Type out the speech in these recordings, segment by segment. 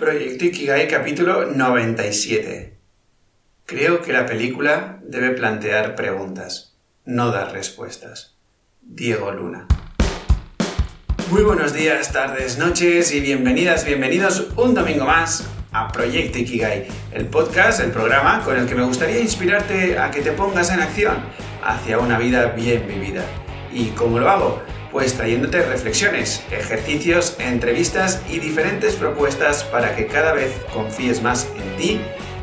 Proyecto Ikigai capítulo 97. Creo que la película debe plantear preguntas, no dar respuestas. Diego Luna. Muy buenos días, tardes, noches y bienvenidas, bienvenidos un domingo más a Proyecto Ikigai, el podcast, el programa con el que me gustaría inspirarte a que te pongas en acción hacia una vida bien vivida. ¿Y cómo lo hago? Pues trayéndote reflexiones, ejercicios, entrevistas y diferentes propuestas para que cada vez confíes más en ti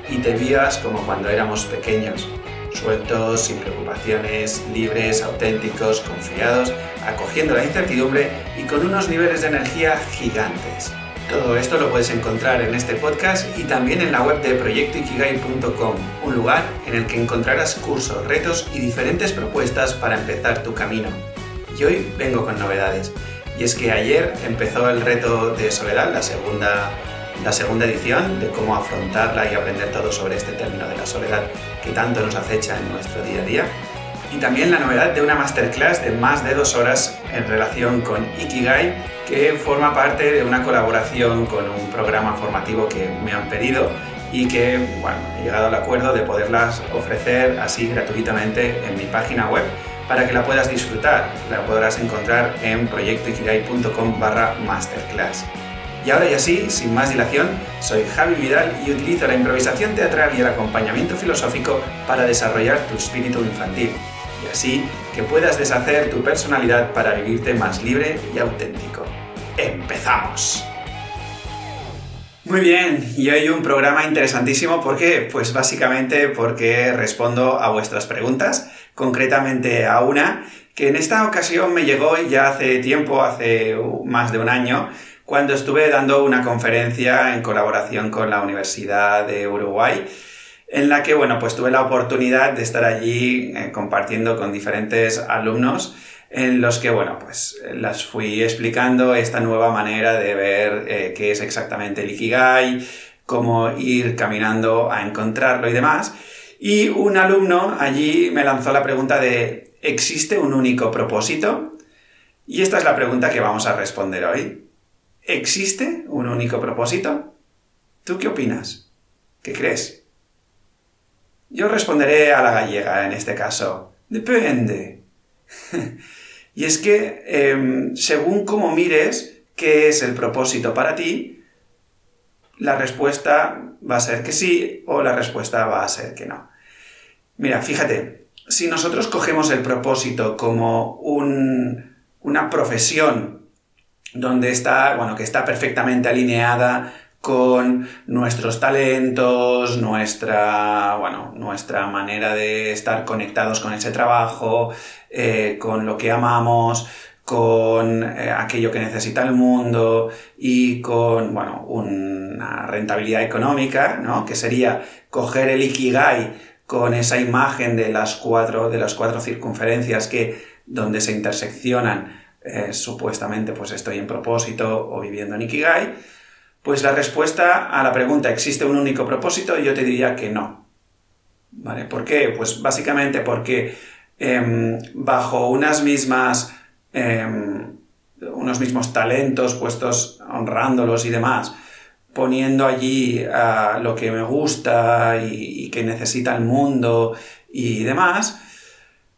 y te vivas como cuando éramos pequeños, sueltos, sin preocupaciones, libres, auténticos, confiados, acogiendo la incertidumbre y con unos niveles de energía gigantes. Todo esto lo puedes encontrar en este podcast y también en la web de proyectoikigai.com, un lugar en el que encontrarás cursos, retos y diferentes propuestas para empezar tu camino y hoy vengo con novedades. Y es que ayer empezó el reto de soledad, la segunda, la segunda edición, de cómo afrontarla y aprender todo sobre este término de la soledad que tanto nos acecha en nuestro día a día. Y también la novedad de una masterclass de más de dos horas en relación con Ikigai, que forma parte de una colaboración con un programa formativo que me han pedido y que, bueno, he llegado al acuerdo de poderlas ofrecer así gratuitamente en mi página web para que la puedas disfrutar. La podrás encontrar en proyectoikigai.com barra masterclass. Y ahora y así, sin más dilación, soy Javi Vidal y utilizo la improvisación teatral y el acompañamiento filosófico para desarrollar tu espíritu infantil. Y así que puedas deshacer tu personalidad para vivirte más libre y auténtico. ¡Empezamos! Muy bien, y hoy un programa interesantísimo. ¿Por qué? Pues básicamente porque respondo a vuestras preguntas concretamente a una que en esta ocasión me llegó ya hace tiempo, hace más de un año, cuando estuve dando una conferencia en colaboración con la Universidad de Uruguay, en la que, bueno, pues tuve la oportunidad de estar allí eh, compartiendo con diferentes alumnos en los que, bueno, pues las fui explicando esta nueva manera de ver eh, qué es exactamente el Ikigai, cómo ir caminando a encontrarlo y demás. Y un alumno allí me lanzó la pregunta de ¿existe un único propósito? Y esta es la pregunta que vamos a responder hoy. ¿Existe un único propósito? ¿Tú qué opinas? ¿Qué crees? Yo responderé a la gallega en este caso. Depende. y es que, em, según cómo mires qué es el propósito para ti, la respuesta va a ser que sí o la respuesta va a ser que no. Mira, fíjate, si nosotros cogemos el propósito como una profesión donde está, bueno, que está perfectamente alineada con nuestros talentos, nuestra, bueno, nuestra manera de estar conectados con ese trabajo, eh, con lo que amamos, con eh, aquello que necesita el mundo y con, bueno, una rentabilidad económica, ¿no? Que sería coger el Ikigai con esa imagen de las cuatro, de las cuatro circunferencias que, donde se interseccionan, eh, supuestamente, pues estoy en propósito o viviendo en Ikigai, pues la respuesta a la pregunta, ¿existe un único propósito? Yo te diría que no. ¿Vale? ¿Por qué? Pues básicamente porque em, bajo unas mismas Em, unos mismos talentos puestos honrándolos y demás, poniendo allí ah, lo que me gusta y, que necesita el mundo y demás,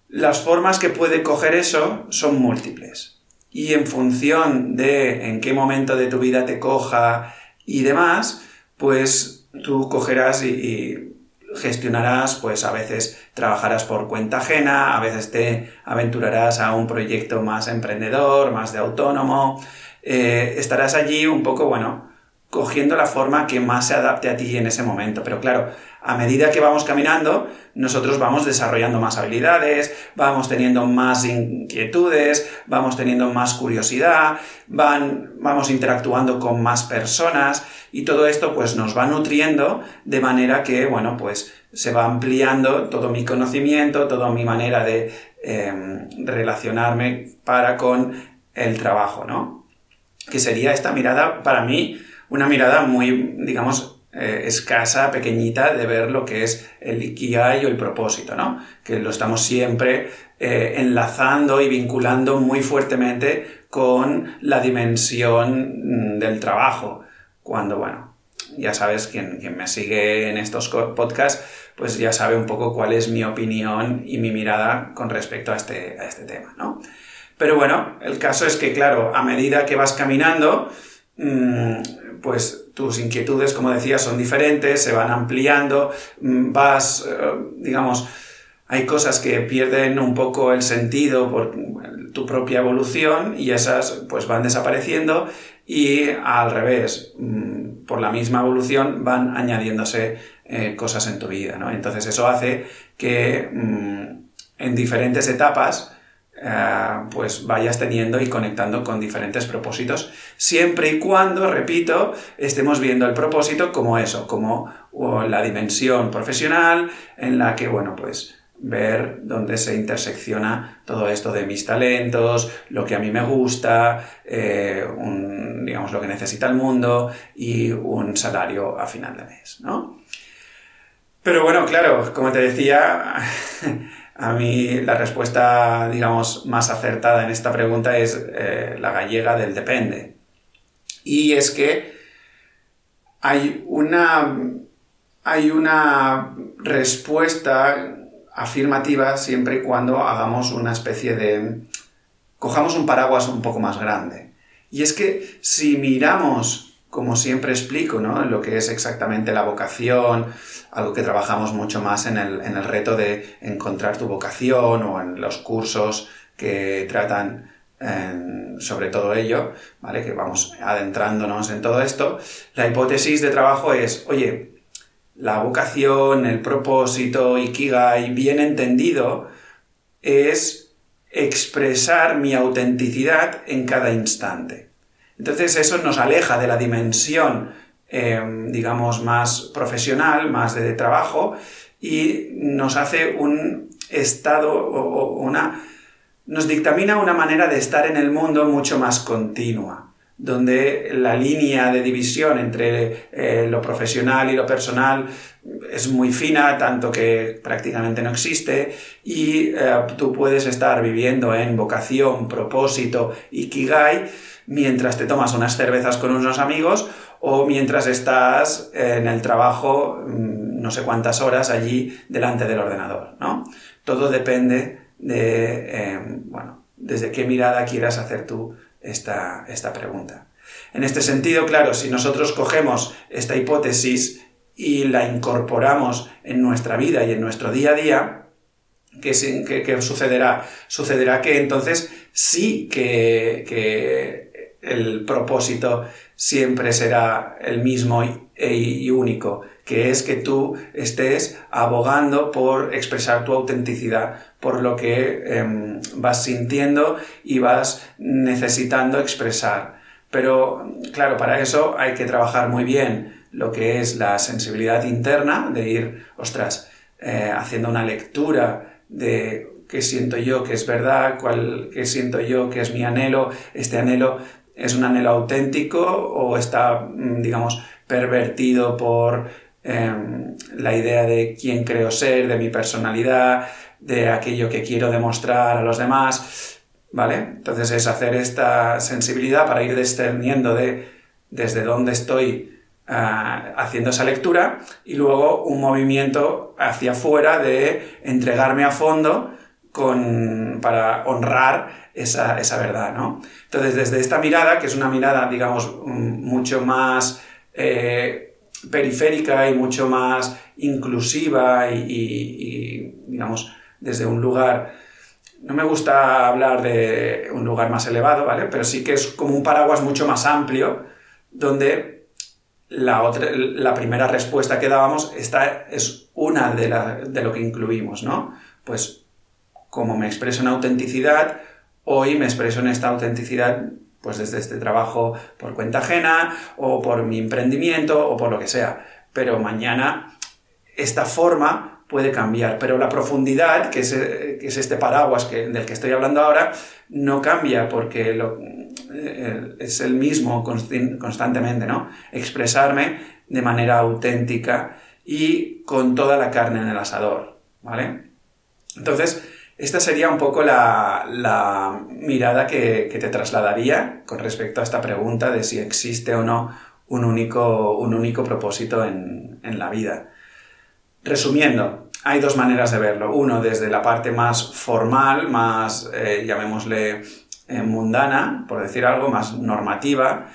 las formas que puede coger eso son múltiples. Y en función de en qué momento de tu vida te coja y demás, pues tú cogerás y gestionarás, pues a veces trabajarás por cuenta ajena, a veces te aventurarás a un proyecto más emprendedor, más de autónomo, eh, estarás allí un poco, bueno, cogiendo la forma que más se adapte a ti en ese momento. Pero claro, a medida que vamos caminando, nosotros vamos desarrollando más habilidades, vamos teniendo más inquietudes, vamos teniendo más curiosidad, van, vamos interactuando con más personas y todo esto pues nos va nutriendo de manera que, bueno, pues se va ampliando todo mi conocimiento, toda mi manera de em, relacionarme para con el trabajo, ¿no? Que sería esta mirada, para mí, una mirada muy, digamos, eh, escasa, pequeñita, de ver lo que es el Ikigai o el propósito, ¿no? Que lo estamos siempre eh, enlazando y vinculando muy fuertemente con la dimensión mm, del trabajo, cuando, bueno, ya sabes, quien, me sigue en estos podcasts, pues ya sabe un poco cuál es mi opinión y mi mirada con respecto a este, a este tema, ¿no? Pero bueno, el caso es que, claro, a medida que vas caminando, mm, pues tus inquietudes, como decía, son diferentes, se van ampliando, mm, vas, eh, digamos, hay cosas que pierden un poco el sentido por tu propia evolución y esas pues van desapareciendo y al revés, mm, por la misma evolución van añadiéndose eh, cosas en tu vida, ¿no? Entonces eso hace que en diferentes etapas eh, pues vayas teniendo y conectando con diferentes propósitos, siempre y cuando, repito, estemos viendo el propósito como eso, como la dimensión profesional en la que, bueno, pues ver dónde se intersecciona todo esto de mis talentos, lo que a mí me gusta, eh, digamos, lo que necesita el mundo y un salario a final de mes, ¿no? Pero bueno, claro, como te decía, A mí la respuesta, digamos, más acertada en esta pregunta es eh, la gallega del depende. Y es que hay una, hay una respuesta afirmativa siempre y cuando hagamos una especie de... cojamos un paraguas un poco más grande. Y es que si miramos como siempre explico, ¿no? Lo que es exactamente la vocación, algo que trabajamos mucho más en el, en el reto de encontrar tu vocación o en los cursos que tratan sobre todo ello, ¿vale? Que vamos adentrándonos en todo esto. La hipótesis de trabajo es, oye, la vocación, el propósito, Ikigai, bien entendido, es expresar mi autenticidad en cada instante. Entonces eso nos aleja de la dimensión, em, digamos, más profesional, más de trabajo, y nos hace un estado o una... nos dictamina una manera de estar en el mundo mucho más continua, donde la línea de división entre eh, lo profesional y lo personal es muy fina, tanto que prácticamente no existe, y eh, tú puedes estar viviendo en vocación, propósito, ikigai, mientras te tomas unas cervezas con unos amigos o mientras estás en el trabajo mm, no sé cuántas horas allí delante del ordenador, ¿no? Todo depende de, em, bueno, desde qué mirada quieras hacer tú esta, esta pregunta. En este sentido, claro, si nosotros cogemos esta hipótesis y la incorporamos en nuestra vida y en nuestro día a día, ¿qué, sucederá? Sucederá que entonces sí que el propósito siempre será el mismo y, único, que es que tú estés abogando por expresar tu autenticidad, por lo que em, vas sintiendo y vas necesitando expresar. Pero, claro, para eso hay que trabajar muy bien lo que es la sensibilidad interna, de ir, ostras, eh, haciendo una lectura de qué siento yo que es verdad, cuál, qué siento yo que es mi anhelo, este anhelo es un anhelo auténtico o está, mm, digamos, pervertido por em, la idea de quién creo ser, de mi personalidad, de aquello que quiero demostrar a los demás, ¿vale? Entonces es hacer esta sensibilidad para ir discerniendo de desde dónde estoy ah, haciendo esa lectura y luego un movimiento hacia afuera de entregarme a fondo con, para honrar esa, esa verdad, ¿no? Entonces, desde esta mirada, que es una mirada, digamos, mm, mucho más eh, periférica y mucho más inclusiva y, digamos, desde un lugar, no me gusta hablar de un lugar más elevado, ¿vale? Pero sí que es como un paraguas mucho más amplio, donde la, otra, la primera respuesta que dábamos esta es una de, de lo que incluimos, ¿no? Pues como me expreso en autenticidad, Hoy me expreso en esta autenticidad pues desde este trabajo por cuenta ajena o por mi emprendimiento o por lo que sea. Pero mañana esta forma puede cambiar, pero la profundidad, que es, este paraguas del que estoy hablando ahora, no cambia porque eh, es el mismo constantemente, ¿no? Expresarme de manera auténtica y con toda la carne en el asador, ¿vale? Entonces, esta sería un poco la, mirada que, te trasladaría con respecto a esta pregunta de si existe o no un único, un único propósito en, la vida. Resumiendo, hay dos maneras de verlo. Uno desde la parte más formal, más, eh, llamémosle, eh, mundana, por decir algo, más normativa,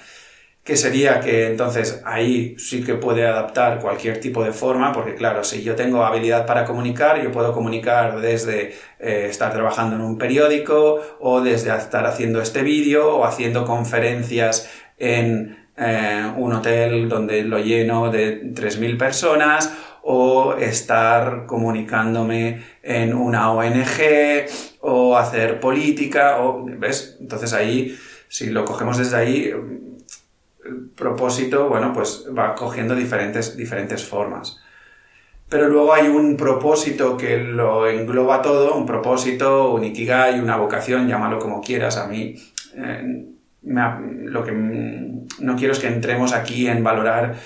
que sería que entonces ahí sí que puede adaptar cualquier tipo de forma, porque claro, si yo tengo habilidad para comunicar, yo puedo comunicar desde eh, estar trabajando en un periódico o desde estar haciendo este vídeo o haciendo conferencias en eh, un hotel donde lo lleno de 3.000 personas o estar comunicándome en una ONG o hacer política o, ¿ves? Entonces ahí, si lo cogemos desde ahí, propósito, bueno, pues va cogiendo diferentes, diferentes formas. Pero luego hay un propósito que lo engloba todo, un propósito, un ikigai, una vocación, llámalo como quieras. A mí eh, lo que no quiero es que entremos aquí en valorar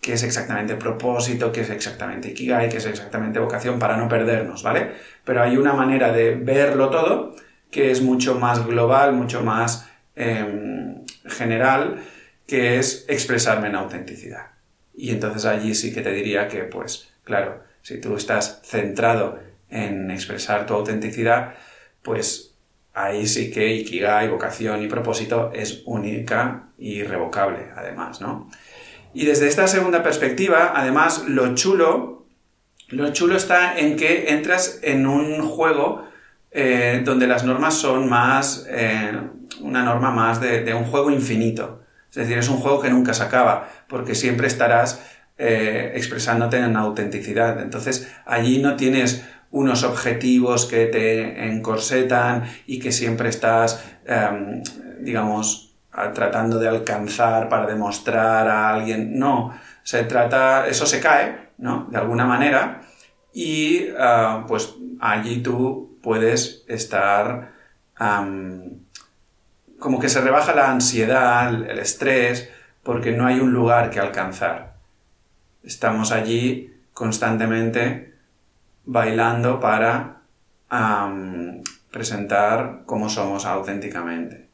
qué es exactamente propósito, qué es exactamente Ikigai, qué es exactamente vocación, para no perdernos, ¿vale? Pero hay una manera de verlo todo que es mucho más global, mucho más em, general, que es expresarme en autenticidad. Y entonces allí sí que te diría que, pues, claro, si tú estás centrado en expresar tu autenticidad, pues ahí sí que Ikigai, vocación y propósito es única y irrevocable, además, ¿no? Y desde esta segunda perspectiva, además, lo chulo, lo chulo está en que entras en un juego eh, donde las normas son más, eh, una norma más de, un juego infinito. Es decir, es un juego que nunca se acaba, porque siempre estarás eh, expresándote en autenticidad. Entonces, allí no tienes unos objetivos que te encorsetan y que siempre estás, em, digamos, tratando de alcanzar para demostrar a alguien. No, se trata, eso se cae, ¿no? De alguna manera y ah, pues allí tú puedes estar como que se rebaja la ansiedad, el estrés, porque no hay un lugar que alcanzar. Estamos allí constantemente bailando para presentar cómo somos auténticamente.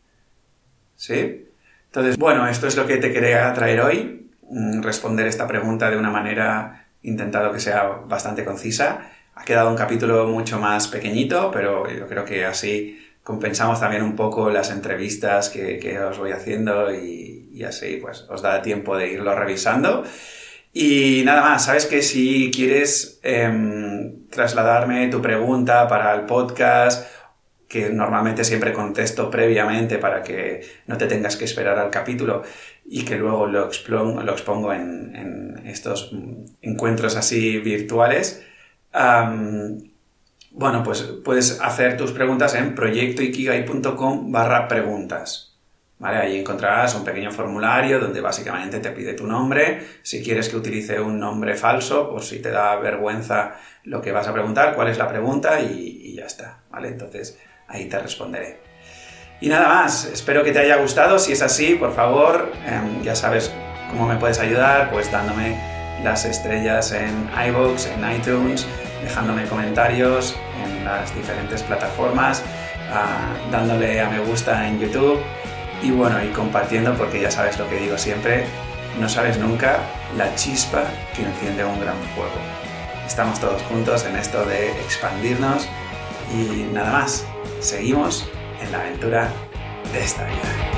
¿Sí? Entonces, bueno, esto es lo que te quería traer hoy, mm, responder esta pregunta de una manera intentado que sea bastante concisa. Ha quedado un capítulo mucho más pequeñito, pero yo creo que así compensamos también un poco las entrevistas que, os voy haciendo y, así pues os da tiempo de irlo revisando. Y nada más, sabes que si quieres em, trasladarme tu pregunta para el podcast, que normalmente siempre contesto previamente para que no te tengas que esperar al capítulo y que luego lo lo expongo en, estos encuentros así virtuales, bueno, pues puedes hacer tus preguntas en proyectoikigai.com barra preguntas. ¿Vale? Ahí encontrarás un pequeño formulario donde básicamente te pide tu nombre, si quieres que utilice un nombre falso, por si te da vergüenza lo que vas a preguntar, cuál es la pregunta y, ya está, ¿vale? Entonces ahí te responderé. Y nada más, espero que te haya gustado, si es así, por favor, em, ya sabes cómo me puedes ayudar, pues dándome las estrellas en iVoox, en iTunes, dejándome comentarios en las diferentes plataformas, ah, dándole a me gusta en YouTube y bueno, y compartiendo porque ya sabes lo que digo siempre, no sabes nunca la chispa que enciende un gran fuego. Estamos todos juntos en esto de expandirnos y nada más, seguimos en la aventura de esta vida.